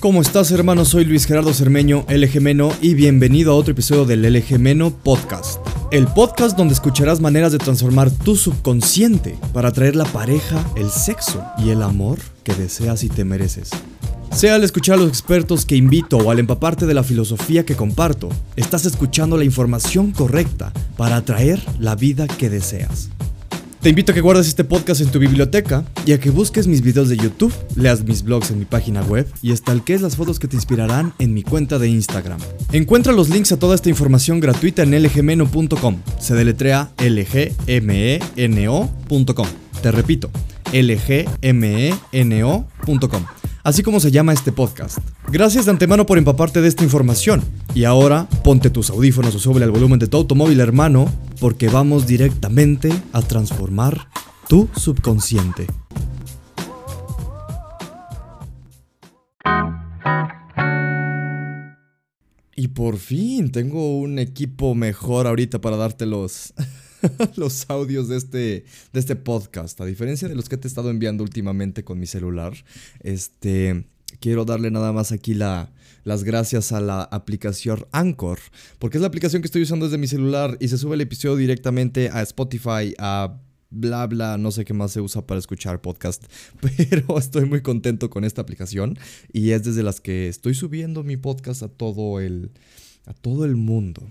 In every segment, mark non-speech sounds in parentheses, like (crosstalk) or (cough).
¿Cómo estás hermano? Soy Luis Gerardo Cermeño, LG Meno, y bienvenido a otro episodio del LG Meno Podcast. El podcast donde escucharás maneras de transformar tu subconsciente para atraer la pareja, el sexo y el amor que deseas y te mereces. Sea al escuchar a los expertos que invito o al empaparte de la filosofía que comparto, estás escuchando la información correcta para atraer la vida que deseas. Te invito a que guardes este podcast en tu biblioteca y a que busques mis videos de YouTube, leas mis blogs en mi página web y estalques las fotos que te inspirarán en mi cuenta de Instagram. Encuentra los links a toda esta información gratuita en lgmeno.com. Se deletrea lgmeno.com. Te repito, lgmeno.com así como se llama este podcast. Gracias de antemano por empaparte de esta información. Y ahora ponte tus audífonos o sube al volumen de tu automóvil hermano, porque vamos directamente a transformar tu subconsciente. Y por fin tengo un equipo mejor ahorita para darte (laughs) (laughs) los, audios de este, de este podcast. A diferencia de los que te he estado enviando últimamente con mi celular, este, quiero darle nada más aquí la, las gracias a la aplicación Anchor, porque es la aplicación que estoy usando desde mi celular y se sube el episodio directamente a Spotify, a bla bla, no sé qué más se usa para escuchar podcast, (laughs) pero estoy muy contento con esta aplicación y es desde las que estoy subiendo mi podcast a todo el a todo el mundo.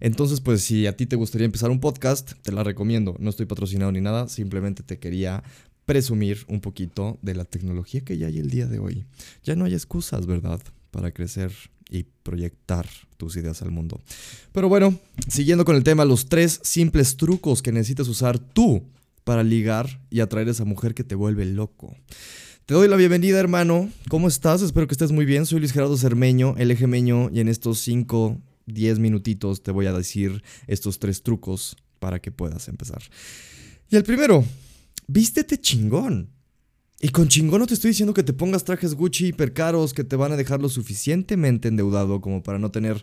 Entonces, pues si a ti te gustaría empezar un podcast, te la recomiendo. No estoy patrocinado ni nada, simplemente te quería presumir un poquito de la tecnología que ya hay el día de hoy. Ya no hay excusas, ¿verdad? Para crecer y proyectar tus ideas al mundo. Pero bueno, siguiendo con el tema, los tres simples trucos que necesitas usar tú para ligar y atraer a esa mujer que te vuelve loco. Te doy la bienvenida, hermano. ¿Cómo estás? Espero que estés muy bien. Soy Luis Gerardo Cermeño, el ejemeño, y en estos cinco 10 minutitos te voy a decir estos tres trucos para que puedas empezar. Y el primero, vístete chingón. Y con chingón no te estoy diciendo que te pongas trajes Gucci hiper caros que te van a dejar lo suficientemente endeudado como para no tener,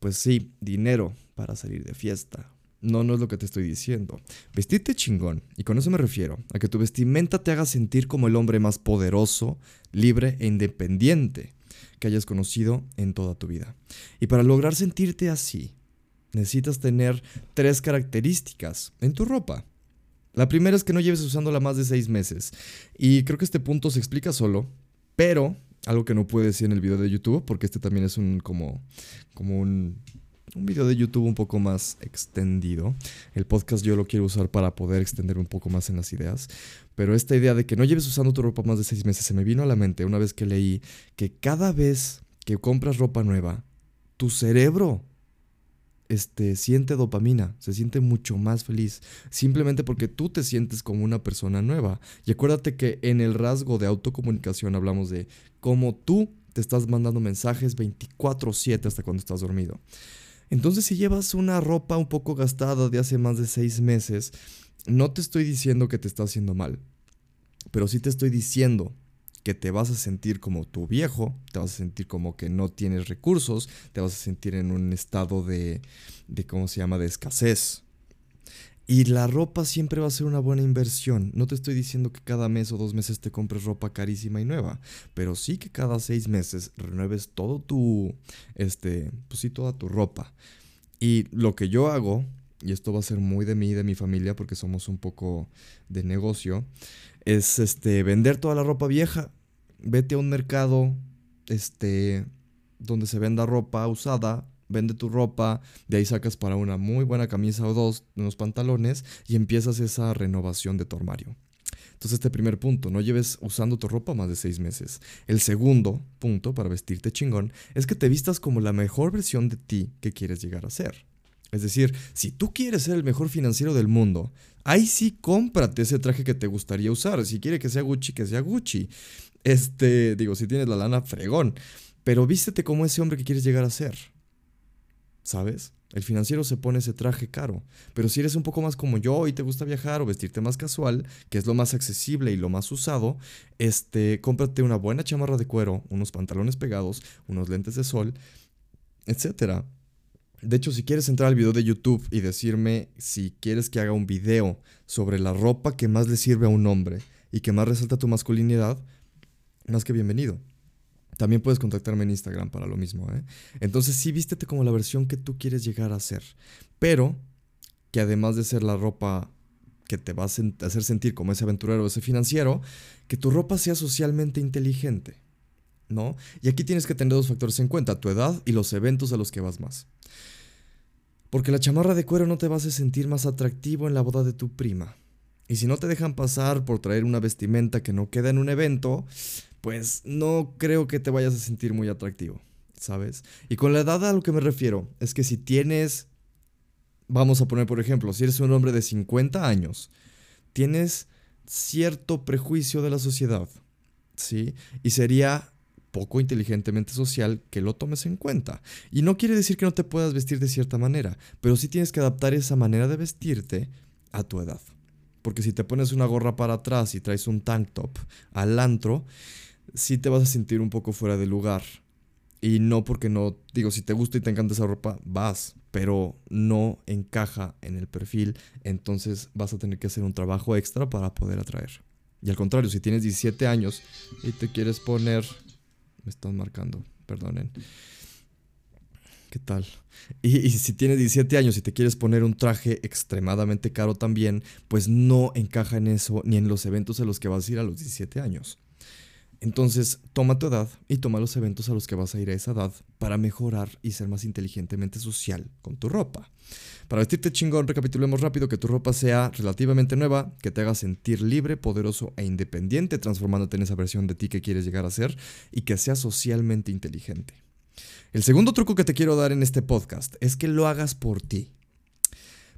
pues sí, dinero para salir de fiesta. No, no es lo que te estoy diciendo. Vestirte chingón, y con eso me refiero a que tu vestimenta te haga sentir como el hombre más poderoso, libre e independiente que hayas conocido en toda tu vida. Y para lograr sentirte así, necesitas tener tres características en tu ropa. La primera es que no lleves usándola más de seis meses. Y creo que este punto se explica solo, pero algo que no pude decir en el video de YouTube, porque este también es un como, como un un video de YouTube un poco más extendido. El podcast yo lo quiero usar para poder extender un poco más en las ideas. Pero esta idea de que no lleves usando tu ropa más de seis meses se me vino a la mente una vez que leí que cada vez que compras ropa nueva, tu cerebro este, siente dopamina, se siente mucho más feliz, simplemente porque tú te sientes como una persona nueva. Y acuérdate que en el rasgo de autocomunicación hablamos de cómo tú te estás mandando mensajes 24/7 hasta cuando estás dormido. Entonces si llevas una ropa un poco gastada de hace más de seis meses, no te estoy diciendo que te está haciendo mal, pero sí te estoy diciendo que te vas a sentir como tu viejo, te vas a sentir como que no tienes recursos, te vas a sentir en un estado de, de ¿cómo se llama?, de escasez. Y la ropa siempre va a ser una buena inversión. No te estoy diciendo que cada mes o dos meses te compres ropa carísima y nueva, pero sí que cada seis meses renueves todo tu, este, pues sí, toda tu ropa. Y lo que yo hago, y esto va a ser muy de mí y de mi familia porque somos un poco de negocio, es este, vender toda la ropa vieja. Vete a un mercado, este, donde se venda ropa usada, vende tu ropa, de ahí sacas para una muy buena camisa o dos, unos pantalones y empiezas esa renovación de tu armario. Entonces este primer punto, no lleves usando tu ropa más de seis meses. El segundo punto para vestirte chingón es que te vistas como la mejor versión de ti que quieres llegar a ser. Es decir, si tú quieres ser el mejor financiero del mundo, ahí sí cómprate ese traje que te gustaría usar. Si quiere que sea Gucci, que sea Gucci. Este, digo, si tienes la lana, fregón. Pero vístete como ese hombre que quieres llegar a ser. ¿Sabes? El financiero se pone ese traje caro, pero si eres un poco más como yo y te gusta viajar o vestirte más casual, que es lo más accesible y lo más usado, este, cómprate una buena chamarra de cuero, unos pantalones pegados, unos lentes de sol, etc. De hecho, si quieres entrar al video de YouTube y decirme si quieres que haga un video sobre la ropa que más le sirve a un hombre y que más resalta tu masculinidad, más que bienvenido. También puedes contactarme en Instagram para lo mismo. ¿eh? Entonces sí vístete como la versión que tú quieres llegar a ser. Pero que además de ser la ropa que te va a hacer sentir como ese aventurero o ese financiero, que tu ropa sea socialmente inteligente. ¿No? Y aquí tienes que tener dos factores en cuenta, tu edad y los eventos a los que vas más. Porque la chamarra de cuero no te va a sentir más atractivo en la boda de tu prima. Y si no te dejan pasar por traer una vestimenta que no queda en un evento, pues no creo que te vayas a sentir muy atractivo, ¿sabes? Y con la edad a lo que me refiero es que si tienes, vamos a poner por ejemplo, si eres un hombre de 50 años, tienes cierto prejuicio de la sociedad, ¿sí? Y sería poco inteligentemente social que lo tomes en cuenta. Y no quiere decir que no te puedas vestir de cierta manera, pero sí tienes que adaptar esa manera de vestirte a tu edad. Porque si te pones una gorra para atrás y traes un tank top al antro, sí te vas a sentir un poco fuera de lugar. Y no porque no, digo, si te gusta y te encanta esa ropa, vas, pero no encaja en el perfil, entonces vas a tener que hacer un trabajo extra para poder atraer. Y al contrario, si tienes 17 años y te quieres poner... Me están marcando, perdonen. ¿Qué tal? Y, si tienes 17 años y te quieres poner un traje extremadamente caro también, pues no encaja en eso ni en los eventos a los que vas a ir a los 17 años. Entonces, toma tu edad y toma los eventos a los que vas a ir a esa edad para mejorar y ser más inteligentemente social con tu ropa. Para vestirte chingón, recapitulemos rápido que tu ropa sea relativamente nueva, que te haga sentir libre, poderoso e independiente, transformándote en esa versión de ti que quieres llegar a ser y que sea socialmente inteligente. El segundo truco que te quiero dar en este podcast es que lo hagas por ti.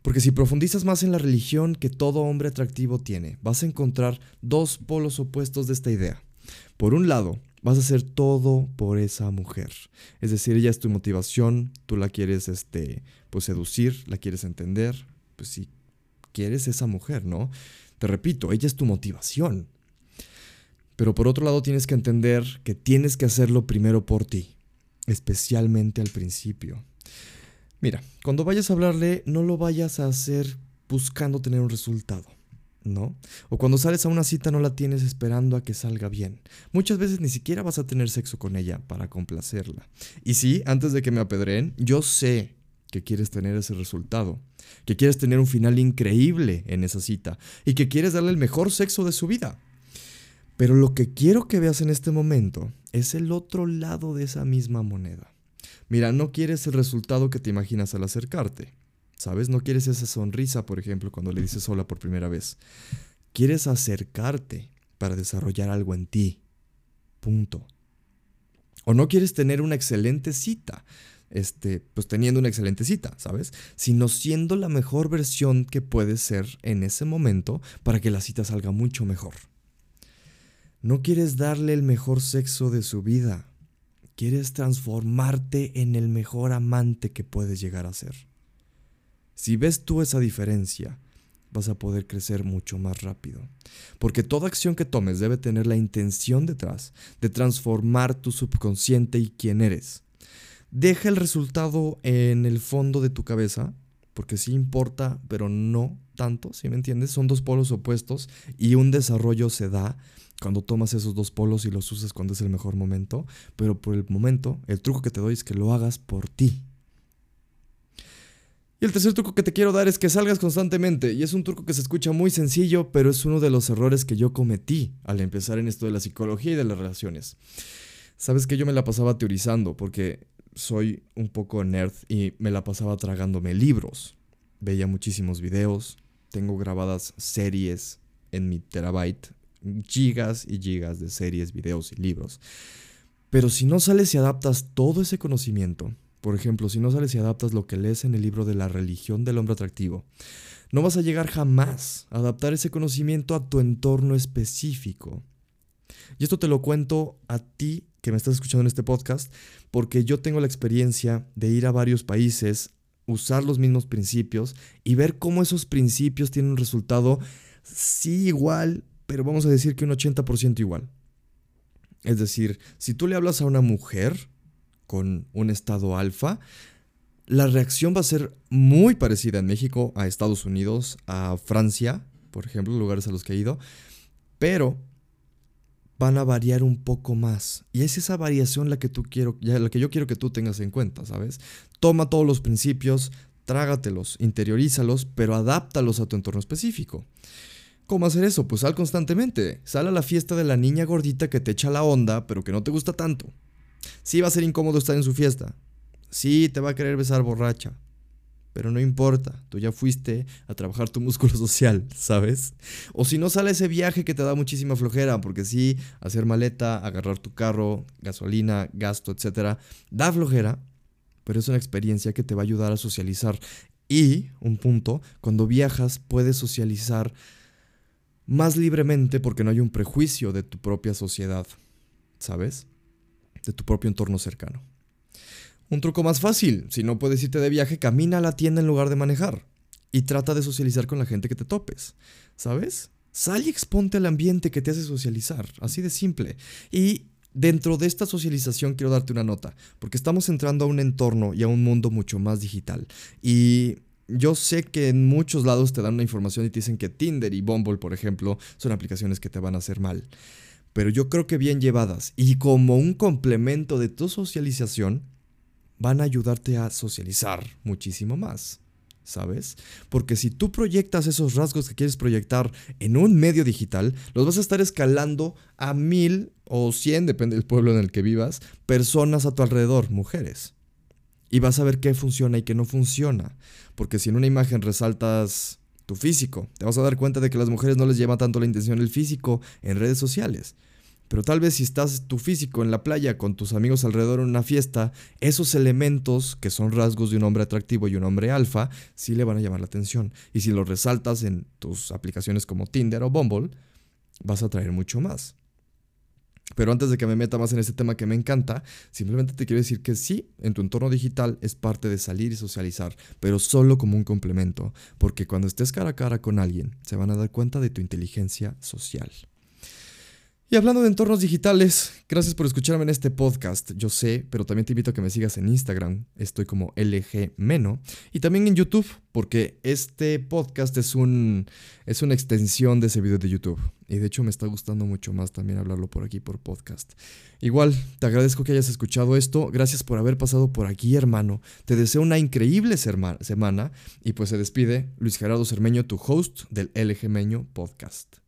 Porque si profundizas más en la religión que todo hombre atractivo tiene, vas a encontrar dos polos opuestos de esta idea. Por un lado, vas a hacer todo por esa mujer. Es decir, ella es tu motivación, tú la quieres este, pues seducir, la quieres entender, pues si quieres esa mujer, ¿no? Te repito, ella es tu motivación. Pero por otro lado tienes que entender que tienes que hacerlo primero por ti especialmente al principio. Mira, cuando vayas a hablarle, no lo vayas a hacer buscando tener un resultado, ¿no? O cuando sales a una cita no la tienes esperando a que salga bien. Muchas veces ni siquiera vas a tener sexo con ella para complacerla. Y sí, antes de que me apedreen, yo sé que quieres tener ese resultado, que quieres tener un final increíble en esa cita y que quieres darle el mejor sexo de su vida. Pero lo que quiero que veas en este momento es el otro lado de esa misma moneda. Mira, no quieres el resultado que te imaginas al acercarte. ¿Sabes? No quieres esa sonrisa, por ejemplo, cuando le dices hola por primera vez. Quieres acercarte para desarrollar algo en ti. Punto. O no quieres tener una excelente cita, este, pues teniendo una excelente cita, ¿sabes? Sino siendo la mejor versión que puedes ser en ese momento para que la cita salga mucho mejor. No quieres darle el mejor sexo de su vida. Quieres transformarte en el mejor amante que puedes llegar a ser. Si ves tú esa diferencia, vas a poder crecer mucho más rápido. Porque toda acción que tomes debe tener la intención detrás de transformar tu subconsciente y quién eres. Deja el resultado en el fondo de tu cabeza, porque sí importa, pero no tanto, si me entiendes? Son dos polos opuestos y un desarrollo se da cuando tomas esos dos polos y los usas cuando es el mejor momento, pero por el momento el truco que te doy es que lo hagas por ti. Y el tercer truco que te quiero dar es que salgas constantemente. Y es un truco que se escucha muy sencillo, pero es uno de los errores que yo cometí al empezar en esto de la psicología y de las relaciones. Sabes que yo me la pasaba teorizando porque soy un poco nerd y me la pasaba tragándome libros. Veía muchísimos videos, tengo grabadas series en mi terabyte gigas y gigas de series, videos y libros. Pero si no sales y adaptas todo ese conocimiento, por ejemplo, si no sales y adaptas lo que lees en el libro de la religión del hombre atractivo, no vas a llegar jamás a adaptar ese conocimiento a tu entorno específico. Y esto te lo cuento a ti que me estás escuchando en este podcast, porque yo tengo la experiencia de ir a varios países, usar los mismos principios y ver cómo esos principios tienen un resultado sí igual pero vamos a decir que un 80% igual. Es decir, si tú le hablas a una mujer con un estado alfa, la reacción va a ser muy parecida en México a Estados Unidos, a Francia, por ejemplo, lugares a los que he ido, pero van a variar un poco más. Y es esa variación la que tú quiero, la que yo quiero que tú tengas en cuenta, ¿sabes? Toma todos los principios, trágatelos, interiorízalos, pero adáptalos a tu entorno específico. ¿Cómo hacer eso? Pues sal constantemente. Sal a la fiesta de la niña gordita que te echa la onda, pero que no te gusta tanto. Sí va a ser incómodo estar en su fiesta. Sí te va a querer besar borracha. Pero no importa, tú ya fuiste a trabajar tu músculo social, ¿sabes? O si no sale ese viaje que te da muchísima flojera, porque sí, hacer maleta, agarrar tu carro, gasolina, gasto, etcétera, da flojera, pero es una experiencia que te va a ayudar a socializar. Y, un punto, cuando viajas puedes socializar más libremente porque no hay un prejuicio de tu propia sociedad, ¿sabes? De tu propio entorno cercano. Un truco más fácil, si no puedes irte de viaje, camina a la tienda en lugar de manejar. Y trata de socializar con la gente que te topes, ¿sabes? Sal y exponte al ambiente que te hace socializar, así de simple. Y dentro de esta socialización quiero darte una nota, porque estamos entrando a un entorno y a un mundo mucho más digital. Y yo sé que en muchos lados te dan una información y te dicen que Tinder y Bumble, por ejemplo, son aplicaciones que te van a hacer mal. Pero yo creo que bien llevadas y como un complemento de tu socialización, van a ayudarte a socializar muchísimo más. ¿Sabes? Porque si tú proyectas esos rasgos que quieres proyectar en un medio digital, los vas a estar escalando a mil o cien, depende del pueblo en el que vivas, personas a tu alrededor, mujeres. Y vas a ver qué funciona y qué no funciona. Porque si en una imagen resaltas tu físico, te vas a dar cuenta de que a las mujeres no les llama tanto la intención el físico en redes sociales. Pero tal vez si estás tu físico en la playa con tus amigos alrededor en una fiesta, esos elementos que son rasgos de un hombre atractivo y un hombre alfa, sí le van a llamar la atención. Y si los resaltas en tus aplicaciones como Tinder o Bumble, vas a atraer mucho más. Pero antes de que me meta más en este tema que me encanta, simplemente te quiero decir que sí, en tu entorno digital es parte de salir y socializar, pero solo como un complemento, porque cuando estés cara a cara con alguien, se van a dar cuenta de tu inteligencia social. Y hablando de entornos digitales, gracias por escucharme en este podcast. Yo sé, pero también te invito a que me sigas en Instagram. Estoy como LG Meno. Y también en YouTube, porque este podcast es, un, es una extensión de ese video de YouTube. Y de hecho me está gustando mucho más también hablarlo por aquí por podcast. Igual, te agradezco que hayas escuchado esto. Gracias por haber pasado por aquí, hermano. Te deseo una increíble semana. Y pues se despide Luis Gerardo Cermeño, tu host del LG Meño Podcast.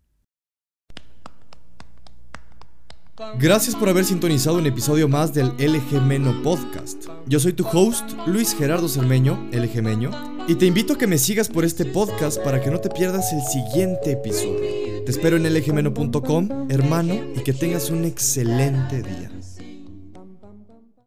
Gracias por haber sintonizado un episodio más del LG Meno Podcast. Yo soy tu host, Luis Gerardo Cermeño, LG Meño, y te invito a que me sigas por este podcast para que no te pierdas el siguiente episodio. Te espero en lgmeno.com, hermano, y que tengas un excelente día.